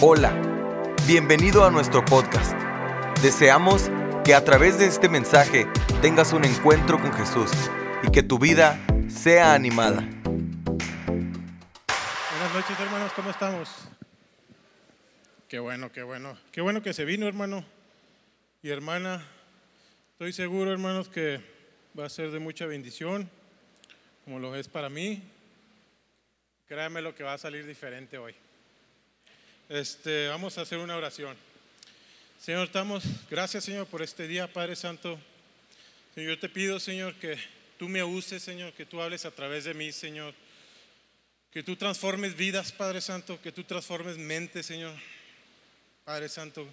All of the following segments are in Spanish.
Hola, bienvenido a nuestro podcast. Deseamos que a través de este mensaje tengas un encuentro con Jesús y que tu vida sea animada. Buenas noches, hermanos, ¿cómo estamos? Qué bueno, qué bueno. Qué bueno que se vino, hermano y hermana. Estoy seguro, hermanos, que va a ser de mucha bendición, como lo es para mí. Créame lo que va a salir diferente hoy. Este, vamos a hacer una oración. Señor, estamos, gracias Señor por este día, Padre Santo. Señor, yo te pido, Señor, que tú me uses, Señor, que tú hables a través de mí, Señor. Que tú transformes vidas, Padre Santo, que tú transformes mentes, Señor. Padre Santo,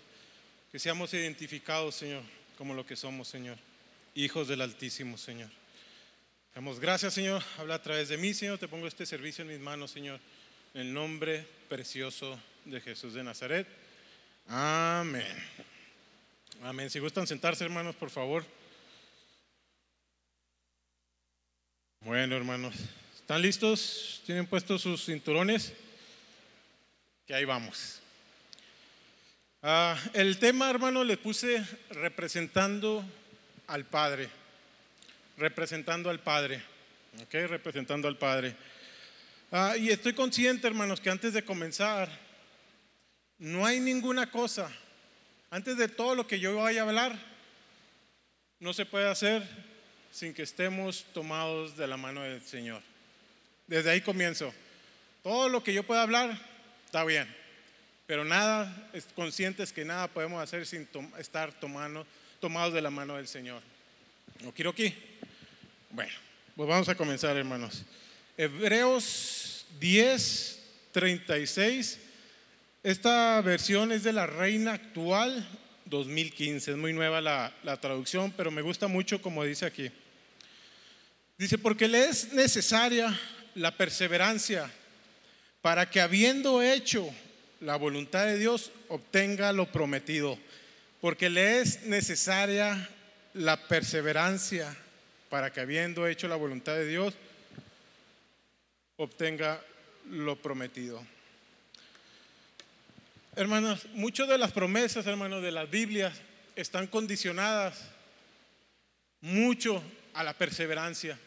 que seamos identificados, Señor, como lo que somos, Señor. Hijos del Altísimo, Señor. Damos gracias, Señor. Habla a través de mí, Señor. Te pongo este servicio en mis manos, Señor. En el nombre precioso de Jesús de Nazaret. Amén. Amén. Si gustan sentarse, hermanos, por favor. Bueno, hermanos, ¿están listos? ¿Tienen puestos sus cinturones? Que ahí vamos. Ah, el tema, hermano, le puse representando al Padre. Representando al Padre. ¿Ok? Representando al Padre. Ah, y estoy consciente, hermanos, que antes de comenzar, no hay ninguna cosa, antes de todo lo que yo vaya a hablar, no se puede hacer sin que estemos tomados de la mano del Señor. Desde ahí comienzo. Todo lo que yo pueda hablar está bien, pero nada, es conscientes que nada podemos hacer sin estar tomados de la mano del Señor. ¿No quiero aquí? Bueno, pues vamos a comenzar, hermanos. Hebreos 10, 36 esta versión es de la Reina Actual 2015, es muy nueva la, traducción, pero me gusta mucho como dice aquí. Dice, porque le es necesaria la perseverancia para que habiendo hecho la voluntad de Dios obtenga lo prometido. Porque le es necesaria la perseverancia para que habiendo hecho la voluntad de Dios obtenga lo prometido. Hermanos, muchas de las promesas, hermanos, de las Biblias están condicionadas mucho a la perseverancia.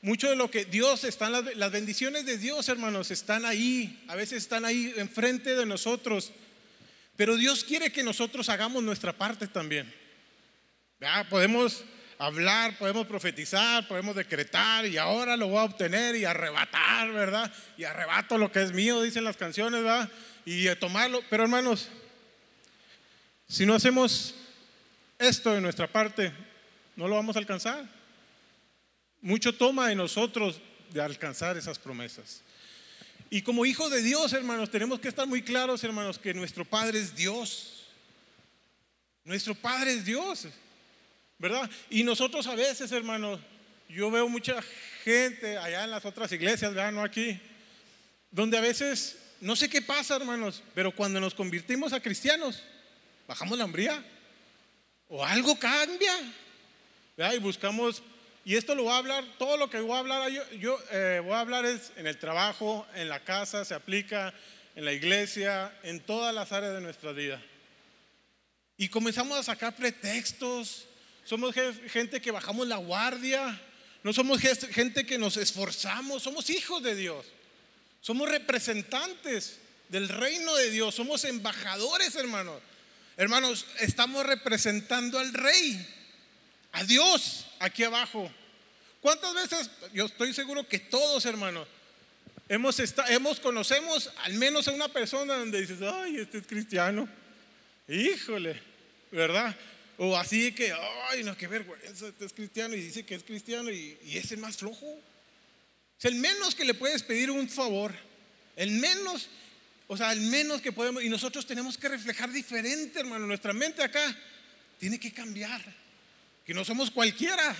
Mucho de lo que Dios están, las, bendiciones de Dios, hermanos, están ahí, a veces están ahí enfrente de nosotros, pero Dios quiere que nosotros hagamos nuestra parte también. Podemos hablar, podemos profetizar, podemos decretar y ahora lo voy a obtener y arrebatar, ¿verdad? Y arrebato lo que es mío, dicen las canciones, ¿verdad? Y tomarlo. Pero hermanos, si no hacemos esto de nuestra parte, no lo vamos a alcanzar. Mucho toma de nosotros de alcanzar esas promesas. Y como hijos de Dios, hermanos, tenemos que estar muy claros, hermanos, que nuestro Padre es Dios. Nuestro Padre es Dios, ¿verdad? Y nosotros a veces, hermanos, yo veo mucha gente allá en las otras iglesias, ¿verdad? No aquí, donde a veces no sé qué pasa, hermanos, pero cuando nos convertimos a cristianos, bajamos la hambría o algo cambia. Y buscamos, y esto lo voy a hablar, todo lo que voy a hablar, yo, eh, voy a hablar es en el trabajo, en la casa, se aplica en la iglesia, en todas las áreas de nuestra vida. Y comenzamos a sacar pretextos, somos gente que bajamos la guardia, no somos gente que nos esforzamos, somos hijos de Dios. Somos representantes del reino de Dios, somos embajadores, hermanos. Hermanos, estamos representando al rey, a Dios aquí abajo. ¿Cuántas veces, yo estoy seguro que todos, hermanos, hemos, hemos conocemos al menos a una persona donde dices, ay, este es cristiano. Híjole, ¿verdad? O así que, ay, no, qué vergüenza, este es cristiano y dice que es cristiano y, y es el más flojo el menos que le puedes pedir un favor, el menos, o sea, el menos que podemos, y nosotros tenemos que reflejar diferente, hermano, nuestra mente acá tiene que cambiar, que no somos cualquiera,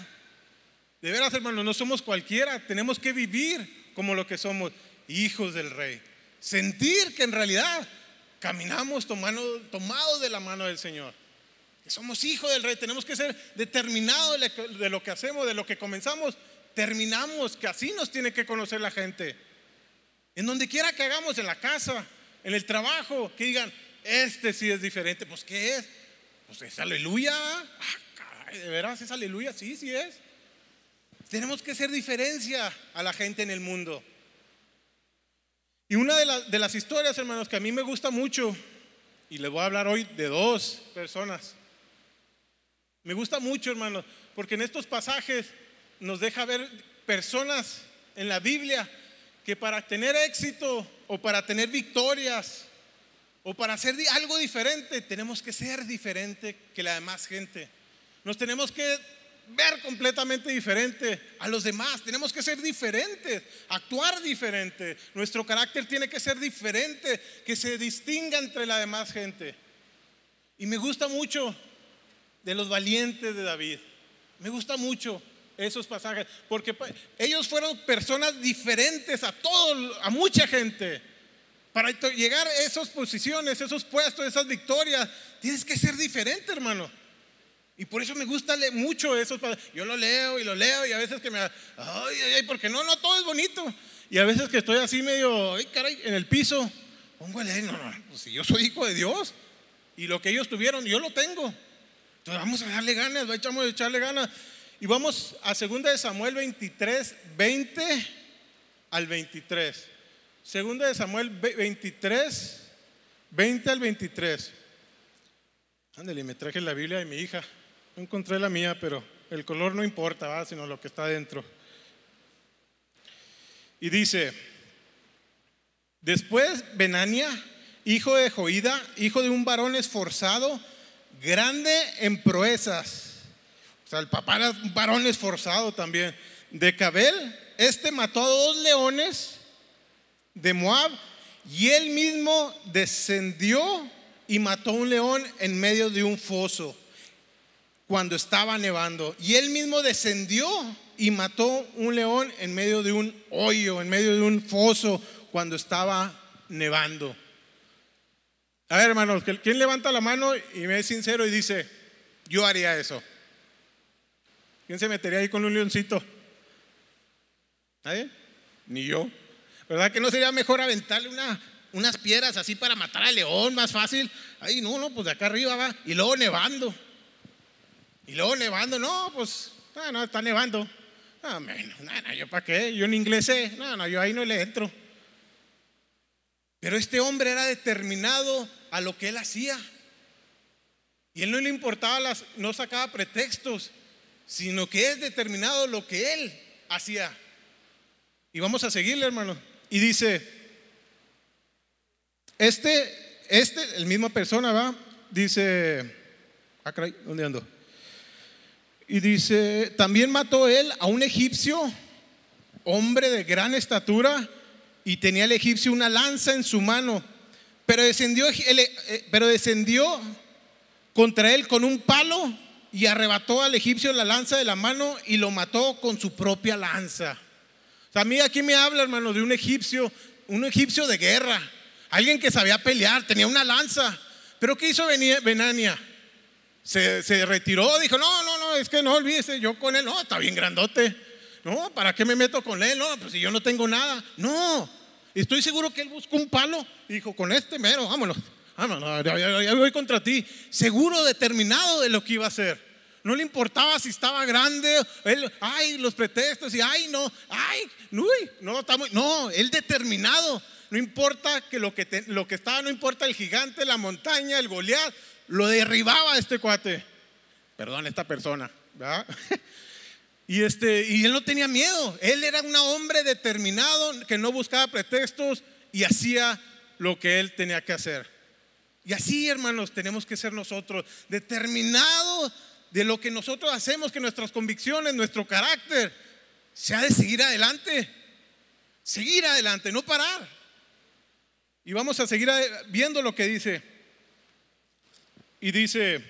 de veras, hermano, no somos cualquiera, tenemos que vivir como lo que somos, hijos del rey, sentir que en realidad caminamos tomados tomado de la mano del Señor. Que somos hijos del rey, tenemos que ser determinados de lo que hacemos, de lo que comenzamos, terminamos, que así nos tiene que conocer la gente. En donde quiera que hagamos, en la casa, En el trabajo, que digan, este sí es diferente. Pues, ¿qué es? Pues es aleluya. Ah, ¿de veras es aleluya? Sí, sí es. Tenemos que hacer diferencia a la gente en el mundo. Y una de, las historias, hermanos, que a mí me gusta mucho, y les voy a hablar hoy de dos personas. Me gusta mucho, hermanos, porque en estos pasajes nos deja ver personas en la Biblia que para tener éxito o para tener victorias o para hacer algo diferente, tenemos que ser diferente que la demás gente. Nos tenemos que ver completamente diferente a los demás. Tenemos que ser diferentes, actuar diferente. Nuestro carácter tiene que ser diferente, que se distinga entre la demás gente. Y me gusta mucho de los valientes de David. Me gusta mucho esos pasajes, porque ellos fueron personas diferentes a todo, a mucha gente. Para llegar a esas posiciones, esos puestos, esas victorias, tienes que ser diferente, hermano. Y por eso me gusta mucho eso. Yo lo leo y lo leo y a veces que me... Ay, ay, ay, porque no, no, todo es bonito. Y a veces que estoy así medio, ay, caray, en el piso, pongo a leer, no, no, pues si yo soy hijo de Dios y lo que ellos tuvieron, yo lo tengo. Entonces vamos a darle ganas, vamos a echarle ganas. Y vamos a 2 de Samuel 23, 20 al 23. 2 de Samuel 23, 20 al 23. Ándale, me traje la Biblia de mi hija. No encontré la mía, pero el color no importa, sino lo que está dentro. Y dice, después Benania, hijo de Joida, hijo de un varón esforzado, grande en proezas. O sea, el papá era un varón esforzado también. De Cabel, este mató a dos leones de Moab y él mismo descendió y mató a un león en medio de un foso cuando estaba nevando. Y él mismo descendió y mató un león en medio de un hoyo, en medio de un foso, cuando estaba nevando. A ver, hermanos, ¿quién levanta la mano y me es sincero y dice, yo haría eso? ¿Quién se metería ahí con un leoncito? ¿Nadie? Ni yo. ¿Verdad que no sería mejor aventarle una, unas piedras así para matar al león más fácil? Ay, no, no, pues de acá arriba va. Y luego nevando. Y luego nevando, no, pues, no, no, está nevando. No, no, yo para qué, yo en inglés sé, no, no, yo ahí no le entro. Pero este hombre era determinado a lo que él hacía. Y él no le importaba las, no sacaba pretextos, sino que es determinado lo que él hacía. Y vamos a seguirle, hermano. Y dice, este, este, el misma persona, va, dice, ah, ¿dónde ando? Y dice, también mató él a un egipcio, hombre de gran estatura, y tenía el egipcio una lanza en su mano, pero descendió, eh, pero descendió contra él con un palo y arrebató al egipcio la lanza de la mano y lo mató con su propia lanza. a mí aquí me habla, hermano, de un egipcio, un egipcio de guerra, alguien que sabía pelear, tenía una lanza. Pero ¿qué hizo Benania? se, retiró, dijo, no, no, no, es que no olvídese, yo con él, no, está bien grandote. No, ¿para qué me meto con él? No, pues si yo no tengo nada. No, estoy seguro que él buscó un palo. Dijo, con este mero, vámonos, vámonos, ya, voy contra ti. Seguro, determinado de lo que iba a hacer. No le importaba si estaba grande, él, ay, los pretextos y ay, no, ay, uy, no, está muy, no, él determinado. No importa que lo que, lo que estaba, no importa el gigante, la montaña, el Goliat, lo derribaba este cuate. Perdón, esta persona. Y, este, y él no tenía miedo. Él era un hombre determinado que no buscaba pretextos y hacía lo que él tenía que hacer. Y así, hermanos, tenemos que ser nosotros, determinados de lo que nosotros hacemos, que nuestras convicciones, nuestro carácter, se ha de seguir adelante. Seguir adelante, no parar. Y vamos a seguir viendo lo que dice y dice,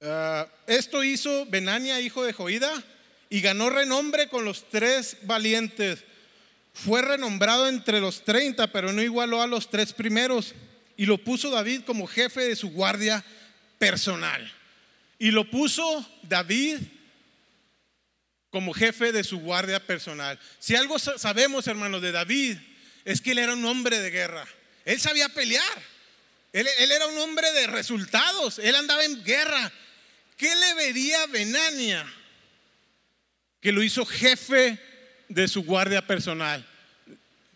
ah, esto hizo Benania, hijo de Joida, y ganó renombre con los tres valientes. Fue renombrado entre los treinta, pero no igualó a los tres primeros. Y lo puso David como jefe de su guardia personal. Y lo puso David como jefe de su guardia personal. Si algo sabemos, hermanos, de David, es que él era un hombre de guerra. Él sabía pelear. Él, era un hombre de resultados. Él andaba en guerra. ¿Qué le vería Benania? Que lo hizo jefe de su guardia personal.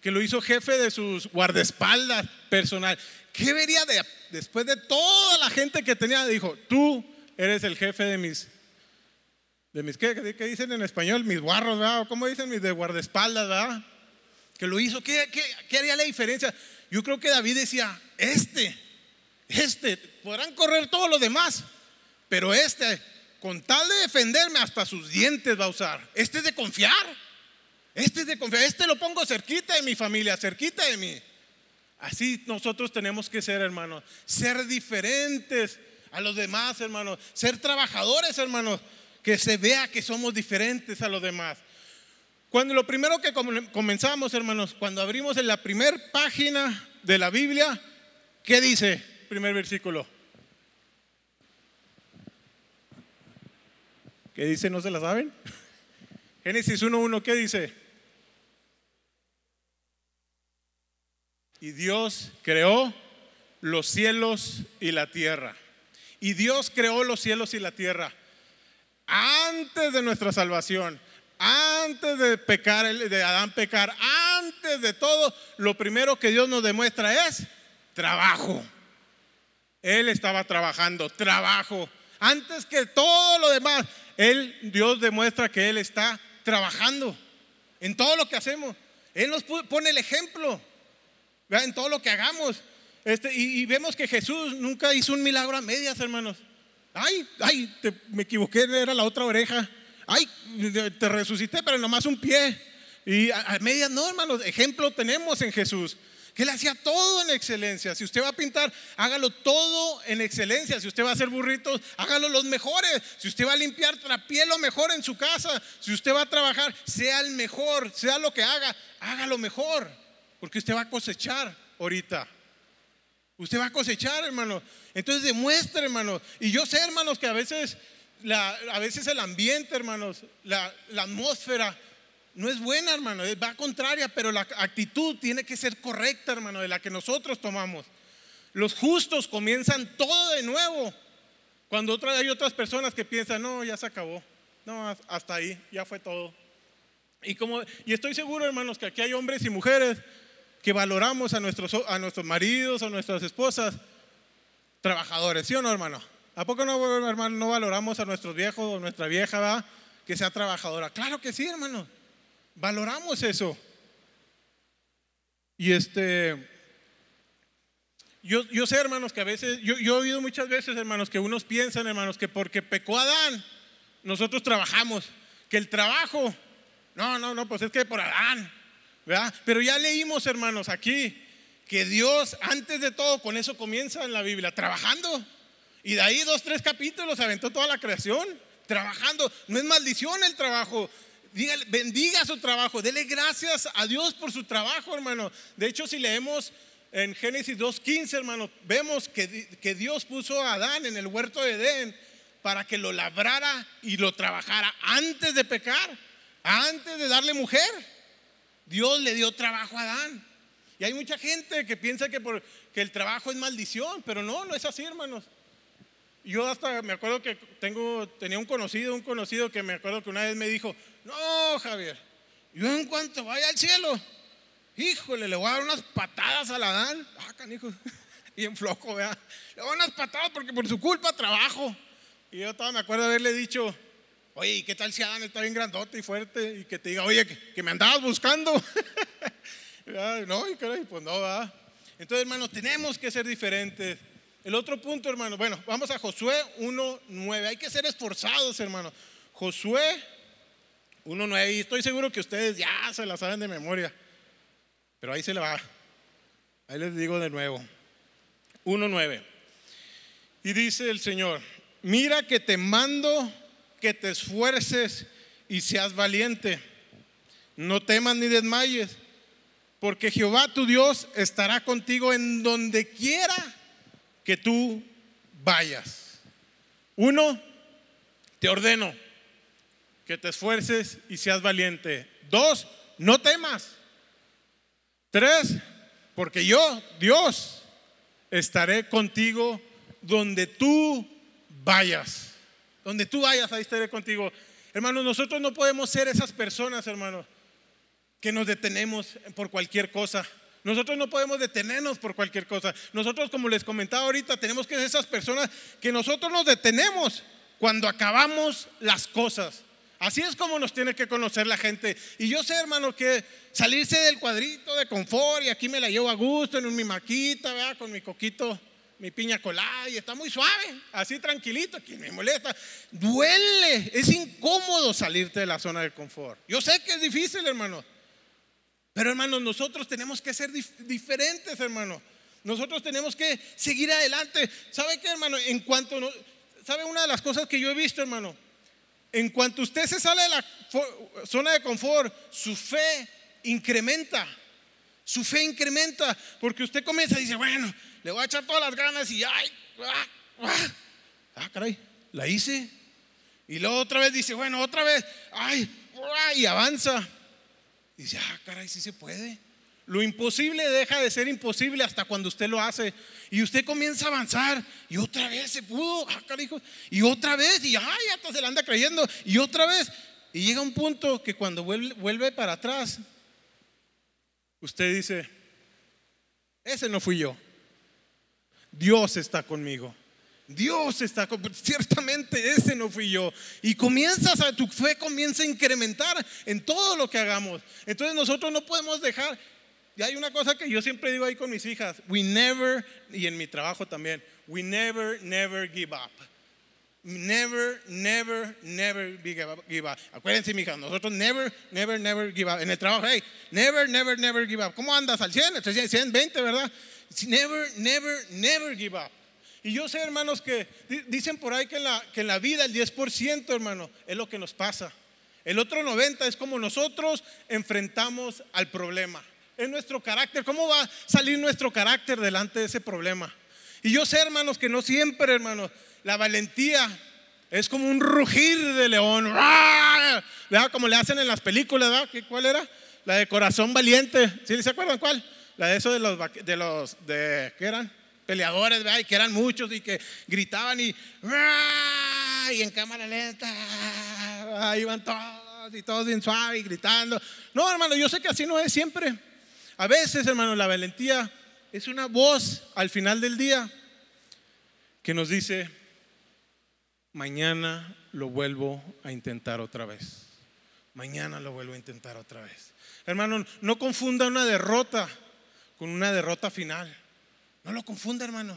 Que lo hizo jefe de sus guardaespaldas personal. ¿Qué vería de, después de toda la gente que tenía? Dijo, tú eres el jefe de mis, de mis, ¿qué, qué dicen en español? Mis guarros, ¿verdad? ¿Cómo dicen mis de guardaespaldas, verdad? Que lo hizo, ¿qué, qué, qué haría la diferencia? Yo creo que David decía, este, este, podrán correr todos los demás, pero este, con tal de defenderme, hasta sus dientes va a usar. Este es de confiar. Este es de confiar. Este lo pongo cerquita de mi familia, cerquita de mí. Así nosotros tenemos que ser, hermanos. Ser diferentes a los demás, hermanos. Ser trabajadores, hermanos. Que se vea que somos diferentes a los demás. Cuando lo primero que comenzamos, hermanos, cuando abrimos en la primera página de la Biblia, ¿qué dice? Primer versículo. ¿Qué dice? ¿No se la saben? Génesis 1.1, ¿qué dice? Y Dios creó los cielos y la tierra. Y Dios creó los cielos y la tierra antes de nuestra salvación, antes de pecar, de Adán pecar, antes de todo, lo primero que Dios nos demuestra es trabajo. Él estaba trabajando, trabajo. Antes que todo lo demás, él, Dios demuestra que Él está trabajando en todo lo que hacemos. Él nos pone el ejemplo en todo lo que hagamos. Este, y, vemos que Jesús nunca hizo un milagro a medias, hermanos. Ay, ay, me equivoqué, era la otra oreja. Ay, te resucité, pero nomás un pie. Y a, a medias no, hermanos. Ejemplo tenemos en Jesús que él hacía todo en excelencia. Si usted va a pintar, hágalo todo en excelencia. Si usted va a hacer burritos, hágalo los mejores. Si usted va a limpiar, trapie lo mejor en su casa. Si usted va a trabajar, sea el mejor, sea lo que haga, hágalo mejor. Porque usted va a cosechar ahorita. Usted va a cosechar, hermano. Entonces demuestre, hermano. Y yo sé, hermanos, que a veces, a veces el ambiente, hermanos, la, la atmósfera no es buena, hermano, va contraria, pero la actitud tiene que ser correcta, hermano, de la que nosotros tomamos. Los justos comienzan todo de nuevo. Cuando hay otras personas que piensan, no, ya se acabó. No, hasta ahí, ya fue todo. Y, como, y estoy seguro, hermanos, que aquí hay hombres y mujeres que valoramos a nuestros, a nuestros maridos, a nuestras esposas, trabajadores, ¿sí o no, hermano? ¿A poco no, hermano, no valoramos a nuestros viejos o nuestra vieja? Que sea trabajadora. Claro que sí, hermano. Valoramos eso. Y este, yo, yo sé, hermanos, que a veces, yo, yo he oído muchas veces, hermanos, que unos piensan, hermanos, que porque pecó Adán, nosotros trabajamos, que el trabajo, no, no, no, pues es que por Adán, Pero ya leímos, hermanos, aquí, que Dios, antes de todo, con eso comienza en la Biblia, trabajando. Y de ahí dos, tres capítulos aventó toda la creación, trabajando. No es maldición el trabajo, bendiga su trabajo, dele gracias a Dios por su trabajo, hermano. De hecho, si leemos en Génesis 2.15, hermano, vemos que, que Dios puso a Adán en el huerto de Edén para que lo labrara y lo trabajara antes de pecar, antes de darle mujer. Dios le dio trabajo a Adán. Y hay mucha gente que piensa que, por, que el trabajo es maldición, pero no, no es así, hermanos. Yo hasta me acuerdo que tengo, tenía un conocido, un conocido que me acuerdo que una vez me dijo, no, Javier, yo en cuanto vaya al cielo, híjole, le voy a dar unas patadas a Adán, ah, canijo, en flojo, ¿verdad? Le voy a dar unas patadas porque por su culpa trabajo. Y yo todavía me acuerdo haberle dicho, oye, ¿y qué tal si Adán está bien grandote y fuerte? Y que te diga, oye, que, me andabas buscando. no, y pues no, va. Entonces, hermanos, tenemos que ser diferentes. El otro punto, hermano, bueno, vamos a Josué 1.9. Hay que ser esforzados, hermano. Josué 1.9. Y estoy seguro que ustedes ya se la saben de memoria. Pero ahí se le va. Ahí les digo de nuevo. 1.9. Y dice el Señor, mira que te mando que te esfuerces y seas valiente. No temas ni desmayes, porque Jehová tu Dios estará contigo en donde quiera que tú vayas. Uno, te ordeno que te esfuerces y seas valiente. Dos, no temas. Tres, porque yo, Dios, estaré contigo donde tú vayas. Donde tú vayas, ahí estaré contigo. Hermanos, nosotros no podemos ser esas personas, hermanos, que nos detenemos por cualquier cosa. Nosotros no podemos detenernos por cualquier cosa. Nosotros, como les comentaba ahorita, tenemos que ser esas personas que nosotros nos detenemos cuando acabamos las cosas. Así es como nos tiene que conocer la gente. Y yo sé, hermano, que salirse del cuadrito de confort y aquí me la llevo a gusto en mi maquita, ¿verdad? con mi coquito, mi piña colada y está muy suave, así tranquilito, aquí me molesta. Duele, es incómodo salirte de la zona de confort. Yo sé que es difícil, hermano. Pero hermano, nosotros tenemos que ser diferentes, hermano. Nosotros tenemos que seguir adelante. ¿Sabe qué, hermano? En cuanto, ¿sabe una de las cosas que yo he visto, hermano? En cuanto usted se sale de la zona de confort, su fe incrementa. Su fe incrementa porque usted comienza y dice, bueno, le voy a echar todas las ganas y ay, ah, ah, ah caray, la hice. Y luego otra vez dice, bueno, otra vez, ay, ah", y avanza. Y dice, ah, caray, sí se puede. Lo imposible deja de ser imposible hasta cuando usted lo hace. Y usted comienza a avanzar. Y otra vez se pudo. Ah, y otra vez. Y ay, hasta se la anda creyendo. Y otra vez. Y llega un punto que cuando vuelve, vuelve para atrás, usted dice, ese no fui yo. Dios está conmigo. Dios está conmigo. Ciertamente ese no fui yo. Y comienzas a, tu fe comienza a incrementar en todo lo que hagamos. Entonces nosotros no podemos dejar y hay una cosa que yo siempre digo ahí con mis hijas, we never, y en mi trabajo también, we never, never give up. Never, never, never give up. Acuérdense, hija nosotros never, never, never give up. En el trabajo, hey, never, never, never give up. ¿Cómo andas al 100? 120, ¿verdad? Never, never, never give up. Y yo sé, hermanos, que dicen por ahí que en la, vida el 10%, hermano, es lo que nos pasa. El otro 90% es como nosotros enfrentamos al problema es nuestro carácter. ¿Cómo va a salir nuestro carácter delante de ese problema? Y yo sé, hermanos, que no siempre, hermanos, la valentía es como un rugir de león. ¿Verdad? Como le hacen en las películas, ¿verdad? ¿Cuál era? La de corazón valiente. ¿Sí se acuerdan cuál? La de eso de los, de los, de, ¿qué eran? Peleadores, ¿verdad? Y que eran muchos y que gritaban y, y en cámara lenta, ahí iban todos y todos bien suave y gritando. No, hermano, yo sé que así no es siempre. A veces, hermano, la valentía es una voz al final del día que nos dice, mañana lo vuelvo a intentar otra vez. Mañana lo vuelvo a intentar otra vez. Hermano, no confunda una derrota con una derrota final. No lo confunda, hermano.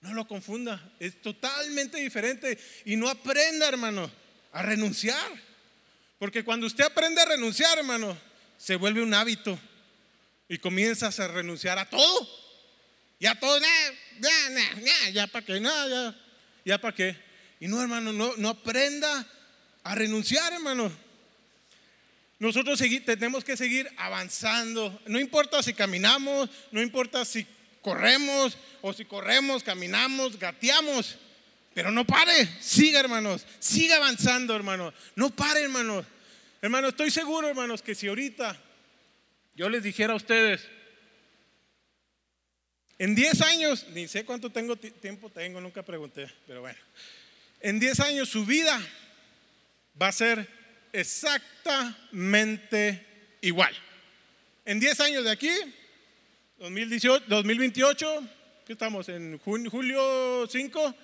No lo confunda. Es totalmente diferente. Y no aprenda, hermano, a renunciar. Porque cuando usted aprende a renunciar, hermano, se vuelve un hábito y comienzas a renunciar a todo. Ya todo, ya, para qué, ya, ya para qué. Y no, hermano, no, no aprenda a renunciar, hermano. Nosotros tenemos que seguir avanzando. No importa si caminamos, no importa si corremos o si corremos, caminamos, gateamos. Pero no pare, siga hermanos, siga avanzando hermanos, no pare hermanos. Hermano, estoy seguro hermanos que si ahorita yo les dijera a ustedes, en 10 años, ni sé cuánto tengo tiempo tengo, nunca pregunté, pero bueno, en 10 años su vida va a ser exactamente igual. En 10 años de aquí, 2018, 2028, que estamos en julio 5,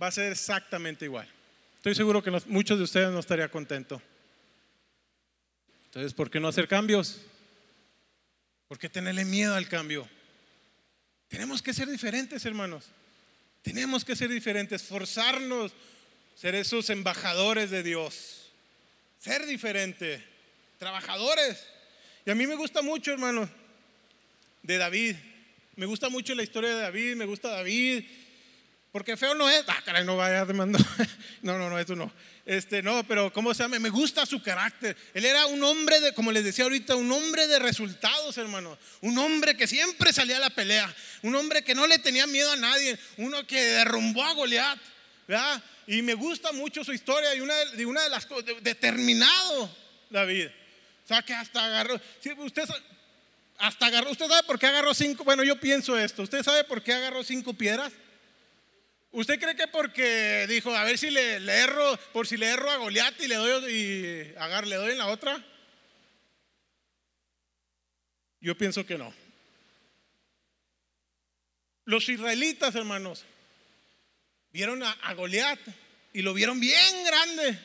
va a ser exactamente igual. Estoy seguro que muchos de ustedes no estarían contentos. Entonces, ¿por qué no hacer cambios? ¿Por qué tenerle miedo al cambio? Tenemos que ser diferentes, hermanos. Tenemos que ser diferentes, forzarnos, ser esos embajadores de Dios. Ser diferente, trabajadores. Y a mí me gusta mucho, hermano, de David. Me gusta mucho la historia de David, me gusta David. Porque feo no es. Ah, caray, no vaya demandar. No, no, no, eso no. Este, no, pero ¿cómo se llama? Me gusta su carácter. Él era un hombre de, como les decía ahorita, un hombre de resultados, hermano. Un hombre que siempre salía a la pelea. Un hombre que no le tenía miedo a nadie. Uno que derrumbó a Goliat. Y me gusta mucho su historia y una de, una de las cosas, determinado David. O sea, que hasta agarró. usted hasta agarró, ¿usted sabe por qué agarró cinco? Bueno, yo pienso esto, ¿usted sabe por qué agarró cinco piedras? ¿Usted cree que porque dijo, a ver si le, erro, por si le erro a Goliat y le doy y agar, le doy en la otra? Yo pienso que no. Los israelitas, hermanos, vieron a, a Goliat y lo vieron bien grande.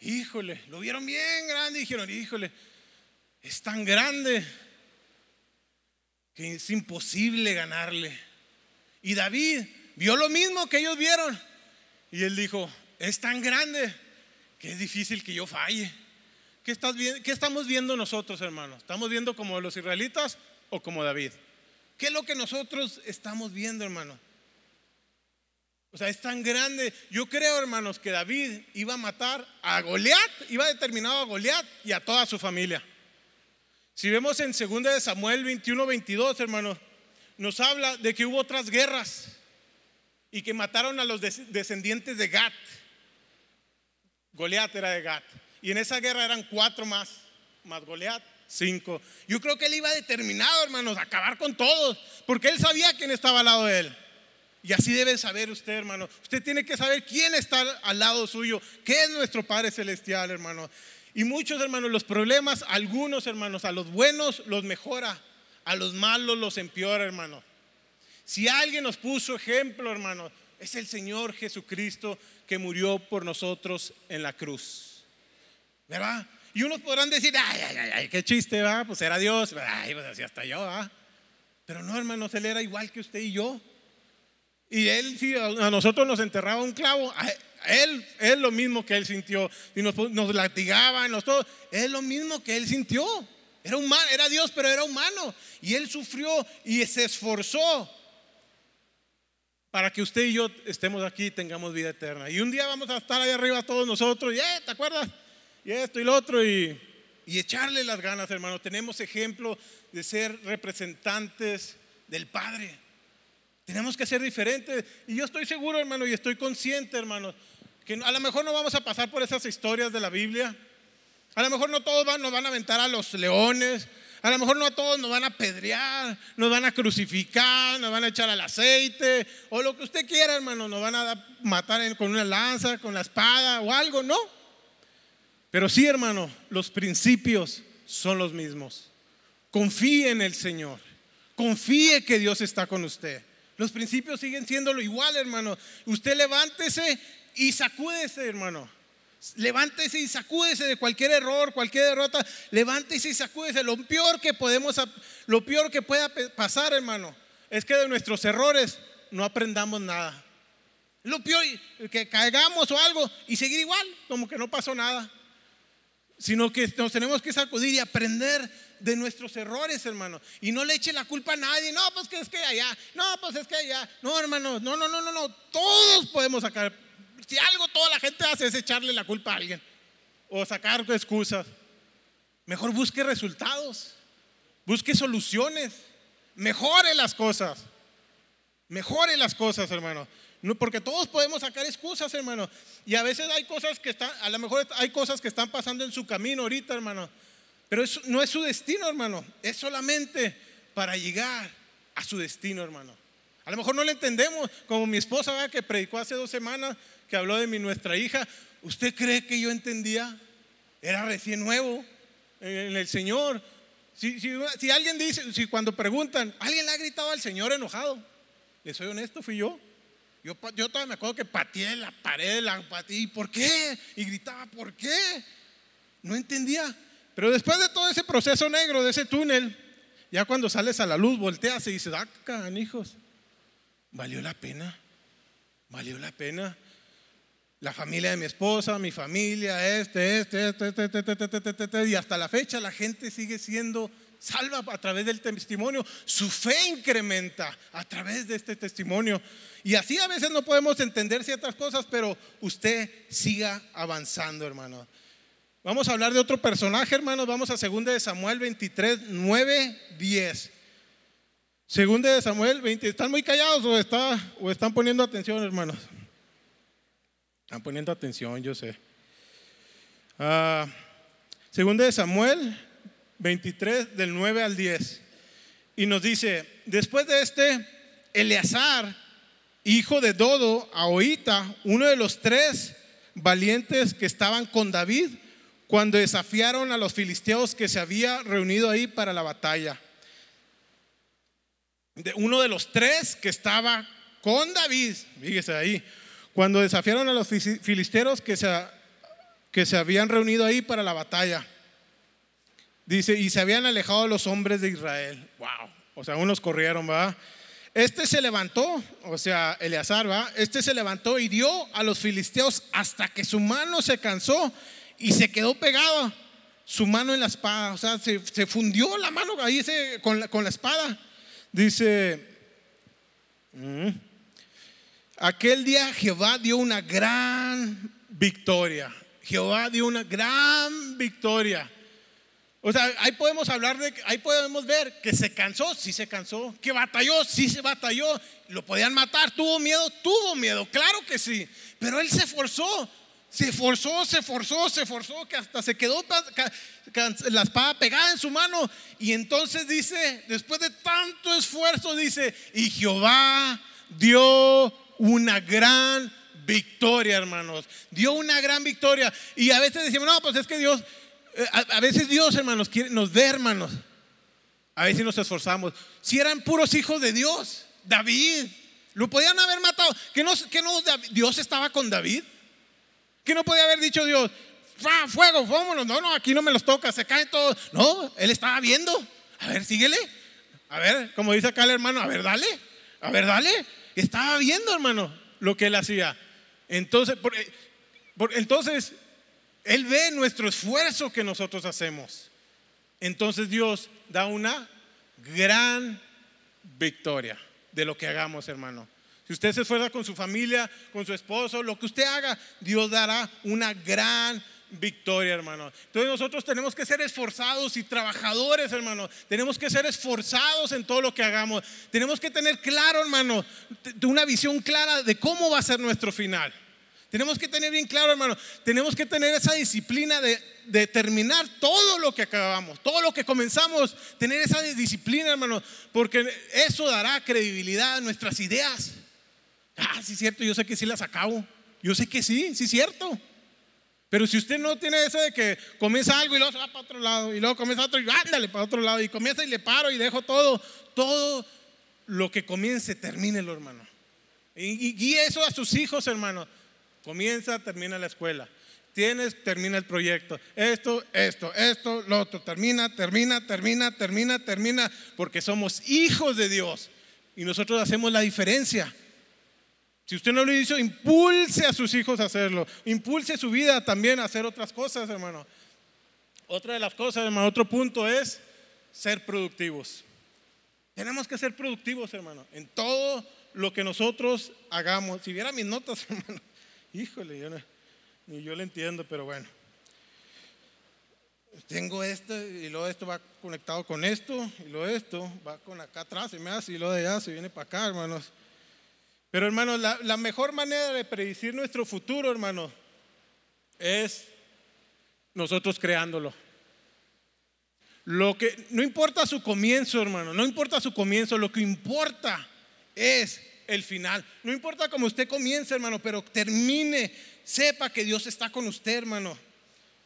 Híjole, lo vieron bien grande y dijeron, híjole, es tan grande que es imposible ganarle. Y David vio lo mismo que ellos vieron. Y él dijo, es tan grande que es difícil que yo falle. ¿Qué, estás ¿Qué estamos viendo nosotros, hermanos? ¿Estamos viendo como los israelitas o como David? ¿Qué es lo que nosotros estamos viendo, hermanos? O sea, es tan grande. Yo creo, hermanos, que David iba a matar a Goliat, iba determinado a Goliat y a toda su familia. Si vemos en 2 de Samuel 21, 22, hermanos, nos habla de que hubo otras guerras y que mataron a los descendientes de Gat. Goliat era de Gat. Y en esa guerra eran cuatro más, más Goliat, cinco. Yo creo que él iba determinado, hermanos, a acabar con todos, porque él sabía quién estaba al lado de él. Y así debe saber usted, hermano. Usted tiene que saber quién está al lado suyo, qué es nuestro Padre Celestial, hermano. Y muchos hermanos, los problemas, algunos hermanos, a los buenos los mejora, a los malos los empeora, hermano. Si alguien nos puso ejemplo, hermano, es el Señor Jesucristo que murió por nosotros en la cruz. ¿Verdad? Y unos podrán decir, ay, ay, ay, qué chiste, va, pues era Dios, ay, pues así hasta yo, va. Pero no, hermanos, Él era igual que usted y yo. Y Él, si a nosotros nos enterraba un clavo, él es lo mismo que él sintió. Y nos, nos latigaban, nos todo. Es lo mismo que él sintió. Era, humano, era Dios, pero era humano. Y él sufrió y se esforzó para que usted y yo estemos aquí y tengamos vida eterna. Y un día vamos a estar ahí arriba todos nosotros. Y, eh, ¿te acuerdas? Y esto y lo otro. Y, y echarle las ganas, hermano. Tenemos ejemplo de ser representantes del Padre. Tenemos que ser diferentes. Y yo estoy seguro, hermano, y estoy consciente, hermano, que a lo mejor no vamos a pasar por esas historias de la Biblia. A lo mejor no todos nos van a aventar a los leones. A lo mejor no a todos nos van a pedrear, nos van a crucificar, nos van a echar al aceite, o lo que usted quiera, hermano, nos van a matar con una lanza, con la espada o algo, ¿no? Pero sí, hermano, los principios son los mismos. Confíe en el Señor. Confíe que Dios está con usted. Los principios siguen siendo lo igual, hermano. Usted levántese y sacúdese, hermano. Levántese y sacúdese de cualquier error, cualquier derrota. Levántese y sacúdese. Lo peor que podemos, lo peor que pueda pasar, hermano, es que de nuestros errores no aprendamos nada. Lo peor que caigamos o algo y seguir igual, como que no pasó nada. Sino que nos tenemos que sacudir y aprender de nuestros errores, hermano. Y no le eche la culpa a nadie. No, pues que es que allá. No, pues es que allá. No, hermano. No, no, no, no, no. Todos podemos sacar. Si algo toda la gente hace es echarle la culpa a alguien. O sacar excusas. Mejor busque resultados. Busque soluciones. Mejore las cosas. Mejore las cosas, hermano. Porque todos podemos sacar excusas, hermano. Y a veces hay cosas que están, a lo mejor hay cosas que están pasando en su camino ahorita, hermano. Pero eso no es su destino, hermano. Es solamente para llegar a su destino, hermano. A lo mejor no le entendemos, como mi esposa que predicó hace dos semanas, que habló de mi nuestra hija. ¿Usted cree que yo entendía? Era recién nuevo en el Señor. Si, si, alguien dice, si cuando preguntan, alguien le ha gritado al Señor enojado, le soy honesto, fui yo. Yo, yo todavía me acuerdo que pateé la pared, la pateé, ¿y por qué? Y gritaba, ¿por qué? No entendía. Pero después de todo ese proceso negro, de ese túnel, ya cuando sales a la luz, volteas y dices, ah, hijos, valió la pena, valió la pena. La familia de mi esposa, mi familia, este, este, este, este, este, este, este, este, y hasta la fecha la gente sigue siendo salva a través del testimonio. Su fe incrementa a través de este testimonio. Y así a veces no podemos entender ciertas cosas, pero usted siga avanzando, hermano. Vamos a hablar de otro personaje, hermanos. Vamos a 2 de Samuel 23, 9, 10. 2 de Samuel 20. ¿Están muy callados o, o están poniendo atención, hermanos? Están poniendo atención, yo sé. Uh, de Samuel 23, del 9 al 10. y nos dice, después de este, Eleazar, hijo de Dodo, Ahoita, uno de los tres valientes que estaban con David, cuando desafiaron a los filisteos que se había reunido ahí para la batalla. De uno de los tres que estaba con David, fíjese ahí, cuando desafiaron a los filisteos que se, que se habían reunido ahí para la batalla. Dice, y se habían alejado los hombres de Israel. Wow. O sea, unos corrieron, ¿va? Este se levantó, o sea, Eleazar, ¿va? Este se levantó y dio a los filisteos hasta que su mano se cansó y se quedó pegado su mano en la espada. O sea, se, fundió la mano ahí con, la, con, la, espada. Dice, mm, aquel día Jehová dio una gran victoria. Jehová dio una gran victoria. O sea, ahí podemos hablar de, ahí podemos ver que se cansó, sí se cansó, que batalló, sí se batalló, lo podían matar, tuvo miedo, tuvo miedo, claro que sí, pero él se forzó, se forzó, se forzó, se forzó, que hasta se quedó la espada pegada en su mano. Y entonces dice, después de tanto esfuerzo, dice, y Jehová dio una gran victoria, hermanos. Dio una gran victoria. Y a veces decimos, no, pues es que Dios, eh, a, veces Dios, hermanos, nos ve, hermanos. A veces nos esforzamos. Si eran puros hijos de Dios, David, lo podían haber matado. Que no, que no Dios estaba con David. Que no podía haber dicho Dios, fuego, vámonos. No, no, aquí no me los toca, se caen todos. No, él estaba viendo. A ver, síguele. A ver, como dice acá el hermano, a ver, dale. A ver, dale. Estaba viendo, hermano, lo que él hacía. Entonces, entonces él ve nuestro esfuerzo que nosotros hacemos. Entonces Dios da una gran victoria de lo que hagamos, hermano. Si usted se esfuerza con su familia, con su esposo, lo que usted haga, Dios dará una gran victoria, hermano. Entonces nosotros tenemos que ser esforzados y trabajadores, hermano. Tenemos que ser esforzados en todo lo que hagamos. Tenemos que tener claro, hermano, una visión clara de cómo va a ser nuestro final. Tenemos que tener bien claro, hermano, tenemos que tener esa disciplina de, terminar todo lo que acabamos, todo lo que comenzamos, tener esa disciplina, hermano, porque eso dará credibilidad a nuestras ideas. Ah, sí, cierto, yo sé que sí las acabo. Yo sé que sí, sí, cierto. Pero si usted no tiene eso de que comienza algo y luego se va para otro lado, y luego comienza otro y ándale para otro lado, y comienza y le paro y dejo todo, todo lo que comience, termínelo, hermano. Y guíe eso a sus hijos, hermano. Comienza, termina la escuela. Tienes, termina el proyecto. Esto, esto, esto, lo otro. Termina, termina, termina, termina, termina. Porque somos hijos de Dios. Y nosotros hacemos la diferencia. Si usted no lo hizo, impulse a sus hijos a hacerlo. Impulse su vida también a hacer otras cosas, hermano. Otra de las cosas, hermano, otro punto es ser productivos. Tenemos que ser productivos, hermano, en todo lo que nosotros hagamos. Si viera mis notas, hermano, Híjole, yo ni yo le entiendo, pero bueno. Tengo esto y luego esto va conectado con esto y luego esto va con acá atrás y me hace y luego de allá se viene para acá, hermanos. Pero hermanos, la, mejor manera de predecir nuestro futuro, hermano, es nosotros creándolo. Lo que no importa su comienzo, hermano, no importa su comienzo, lo que importa es el final. No importa cómo usted comience, hermano, pero termine. Sepa que Dios está con usted, hermano.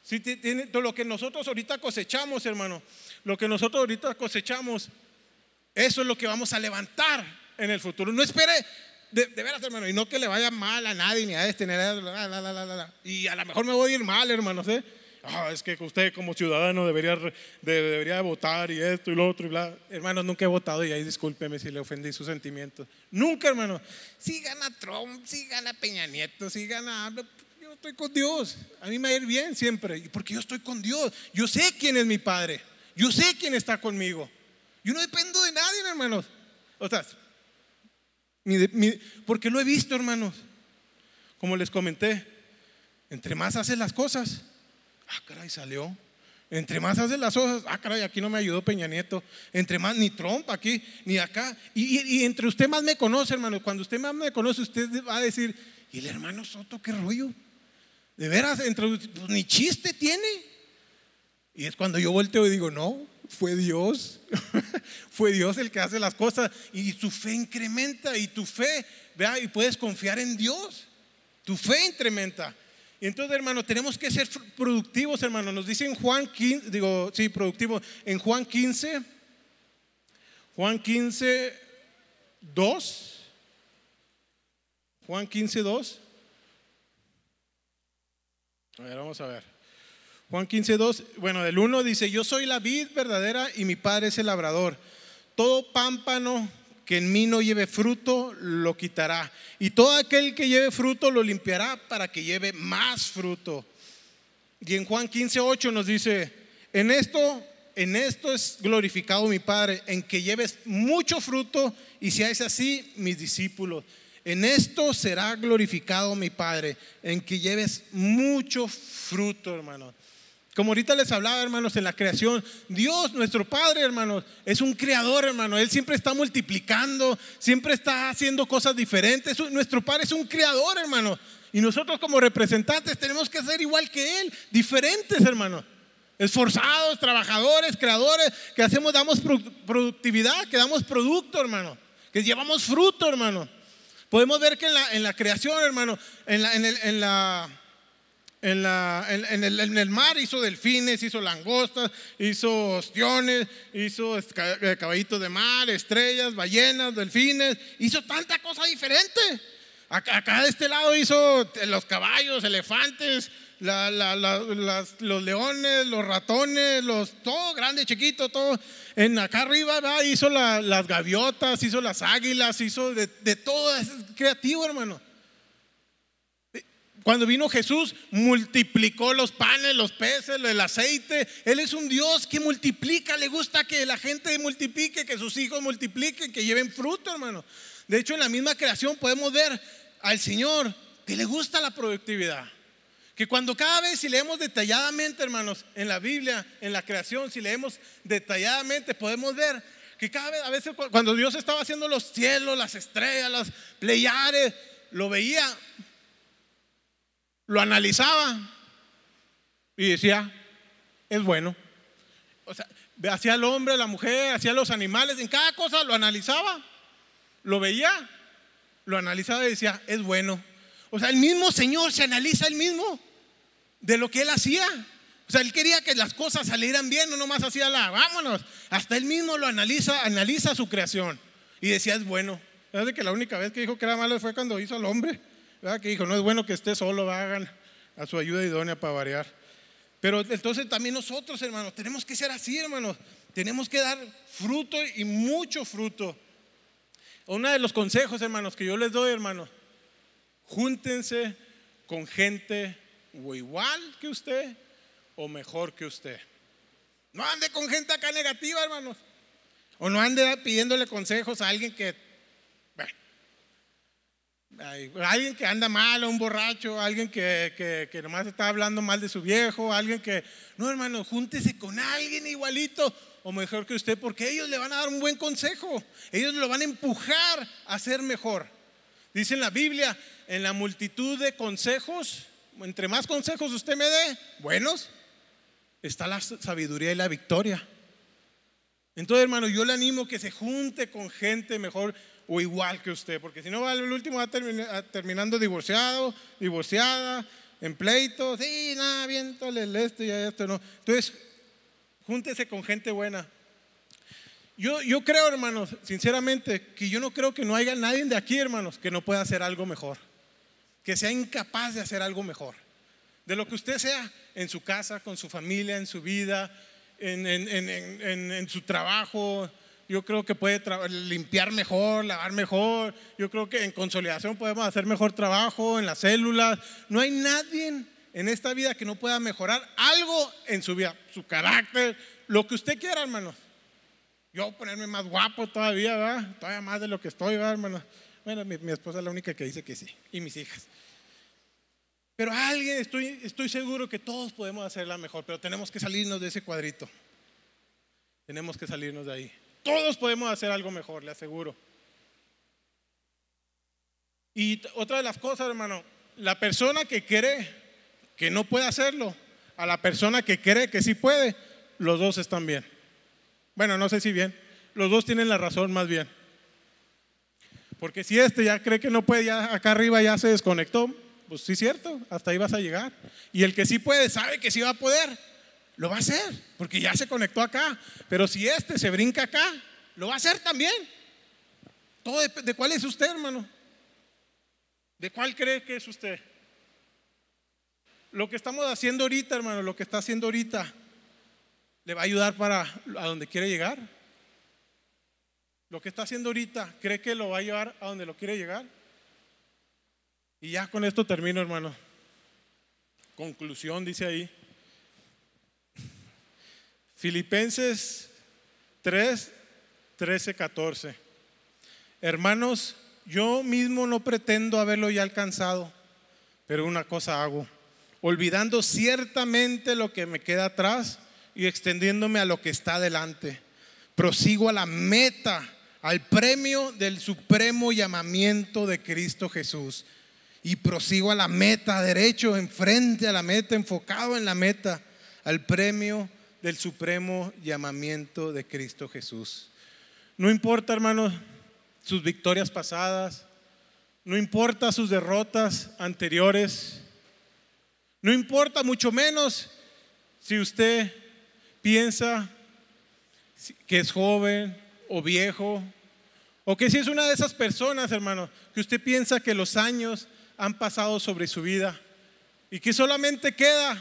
Si tiene, lo que nosotros ahorita cosechamos, hermano, lo que nosotros ahorita cosechamos, eso es lo que vamos a levantar en el futuro. No espere, de, veras, hermano, y no que le vaya mal a nadie ni a este, ni a y a lo mejor me voy a ir mal, hermano, ¿sí? Ah, es que usted como ciudadano debería, debería votar y esto y lo otro y bla. Hermano, nunca he votado y ahí discúlpeme si le ofendí sus sentimientos. Nunca, hermano. Si gana Trump, si gana Peña Nieto, si gana... Yo estoy con Dios. A mí me va a ir bien siempre. Porque yo estoy con Dios. Yo sé quién es mi Padre. Yo sé quién está conmigo. Yo no dependo de nadie, hermanos. O sea, porque lo he visto, hermanos. Como les comenté, entre más haces las cosas, Ah, caray, salió. Entre más hace las cosas, ah, caray, aquí no me ayudó Peña Nieto. Entre más, ni Trump aquí, ni acá. Y, entre usted más me conoce, hermano. Cuando usted más me conoce, usted va a decir, ¿y el hermano Soto qué rollo? De veras, entre, pues, ni chiste tiene. Y es cuando yo volteo y digo, no, fue Dios. fue Dios el que hace las cosas. Y tu fe incrementa y tu fe, vea, y puedes confiar en Dios. Tu fe incrementa. Y entonces, hermano, tenemos que ser productivos, hermano. Nos dice en Juan 15, digo, sí, productivo, en Juan 15, Juan 15, 2. Juan 15, 2. A ver, vamos a ver. Juan 15, 2. Bueno, del 1 dice: Yo soy la vid verdadera y mi padre es el labrador. Todo pámpano que en mí no lleve fruto, lo quitará. Y todo aquel que lleve fruto, lo limpiará para que lleve más fruto. Y en Juan 15, 8 nos dice: En esto, en esto es glorificado mi Padre, en que lleves mucho fruto y seáis así mis discípulos. En esto será glorificado mi Padre, en que lleves mucho fruto, hermano. Como ahorita les hablaba, hermanos, en la creación, Dios, nuestro Padre, hermanos, es un creador, hermano. Él siempre está multiplicando, siempre está haciendo cosas diferentes. Nuestro Padre es un creador, hermano. Y nosotros como representantes tenemos que ser igual que Él, diferentes, hermano. Esforzados, trabajadores, creadores, que hacemos, damos productividad, que damos producto, hermano. Que llevamos fruto, hermano. Podemos ver que en la, creación, hermano, en la, en, la, en, el, en, el, mar hizo delfines, hizo langostas, hizo ostiones, hizo eh, caballitos de mar, estrellas, ballenas, delfines, hizo tanta cosa diferente. Acá, de este lado hizo los caballos, elefantes, los leones, los ratones, los, todo grande, chiquito, todo. En acá arriba hizo las gaviotas, hizo las águilas, hizo de, todo, es creativo, hermano. Cuando vino Jesús, multiplicó los panes, los peces, el aceite. Él es un Dios que multiplica, le gusta que la gente multiplique, que sus hijos multipliquen, que lleven fruto, hermano. De hecho, en la misma creación podemos ver al Señor que le gusta la productividad. Que cuando cada vez, si leemos detalladamente, hermanos, en la Biblia, en la creación, si leemos detalladamente, podemos ver que cada vez, a veces cuando Dios estaba haciendo los cielos, las estrellas, las pleyares, lo veía, lo analizaba y decía, es bueno. O sea, hacía al hombre, la mujer, hacía los animales, en cada cosa lo analizaba, lo veía, lo analizaba y decía, es bueno. O sea, el mismo Señor se analiza el mismo de lo que él hacía. O sea, él quería que las cosas salieran bien, no nomás hacía la, vámonos. Hasta él mismo lo analiza, analiza su creación. Y decía, es bueno. ¿Verdad que la única vez que dijo que era malo fue cuando hizo al hombre? ¿Verdad? Que dijo, no es bueno que esté solo, hagan a su ayuda idónea para variar. Pero entonces también nosotros, hermanos, tenemos que ser así, hermanos. Tenemos que dar fruto y mucho fruto. Uno de los consejos, hermanos, que yo les doy, hermanos, Júntense con gente o igual que usted o mejor que usted. No ande con gente acá negativa, hermanos. O no ande pidiéndole consejos a alguien que, alguien que anda mal, un borracho, alguien que, que, que, nomás está hablando mal de su viejo, alguien que, no, hermano, júntese con alguien igualito o mejor que usted, porque ellos le van a dar un buen consejo. Ellos lo van a empujar a ser mejor. Dice en la Biblia, en la multitud de consejos, entre más consejos usted me dé, buenos, está la sabiduría y la victoria. Entonces, hermano, yo le animo que se junte con gente mejor o igual que usted, porque si no, el último va terminar, terminando divorciado, divorciada, en pleito, sí, nada, el esto y esto, no. Entonces, júntese con gente buena. Yo, yo creo, hermanos, sinceramente, que yo no creo que no haya nadie de aquí, hermanos, que no pueda hacer algo mejor. Que sea incapaz de hacer algo mejor. De lo que usted sea en su casa, con su familia, en su vida, en, en, su trabajo. Yo creo que puede limpiar mejor, lavar mejor. Yo creo que en consolidación podemos hacer mejor trabajo, en las células. No hay nadie en esta vida que no pueda mejorar algo en su vida, su carácter, lo que usted quiera, hermanos. Yo ponerme más guapo todavía, ¿verdad? Todavía más de lo que estoy, ¿verdad, hermano? Bueno, mi, esposa es la única que dice que sí, y mis hijas. Pero alguien, estoy, estoy seguro que todos podemos hacerla mejor, pero tenemos que salirnos de ese cuadrito. Tenemos que salirnos de ahí. Todos podemos hacer algo mejor, le aseguro. Y otra de las cosas, hermano, la persona que cree que no puede hacerlo, a la persona que cree que sí puede, los dos están bien. Bueno, no sé si bien, los dos tienen la razón más bien. Porque si este ya cree que no puede, ya acá arriba ya se desconectó, pues sí, cierto, hasta ahí vas a llegar. Y el que sí puede, sabe que sí va a poder, lo va a hacer, porque ya se conectó acá. Pero si este se brinca acá, lo va a hacer también. Todo de, de cuál es usted, hermano. ¿De cuál cree que es usted? Lo que estamos haciendo ahorita, hermano, lo que está haciendo ahorita, ¿le va a ayudar para a donde quiere llegar? Lo que está haciendo ahorita, ¿cree que lo va a llevar a donde lo quiere llegar? Y ya con esto termino, hermano. Conclusión, dice ahí. Filipenses 3, 13, 14. Hermanos, yo mismo no pretendo haberlo ya alcanzado, pero una cosa hago, olvidando ciertamente lo que me queda atrás y extendiéndome a lo que está delante. Prosigo a la meta, al premio del supremo llamamiento de Cristo Jesús y prosigo a la meta, derecho, enfrente a la meta, enfocado en la meta, al premio del supremo llamamiento de Cristo Jesús. No importa, hermanos, sus victorias pasadas, no importa sus derrotas anteriores, no importa mucho menos si usted piensa que es joven o viejo, o que si es una de esas personas, hermano, que usted piensa que los años han pasado sobre su vida y que solamente queda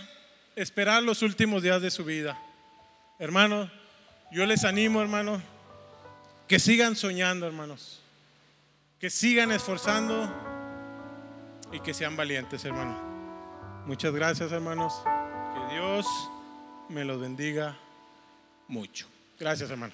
esperar los últimos días de su vida. Hermano, yo les animo, hermano, que sigan soñando, hermanos, que sigan esforzando y que sean valientes, hermano. Muchas gracias, hermanos. Que Dios me los bendiga mucho. Gracias, hermano.